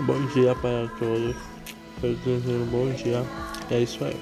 Bom dia para todos. Eu desejo um bom dia. É isso aí.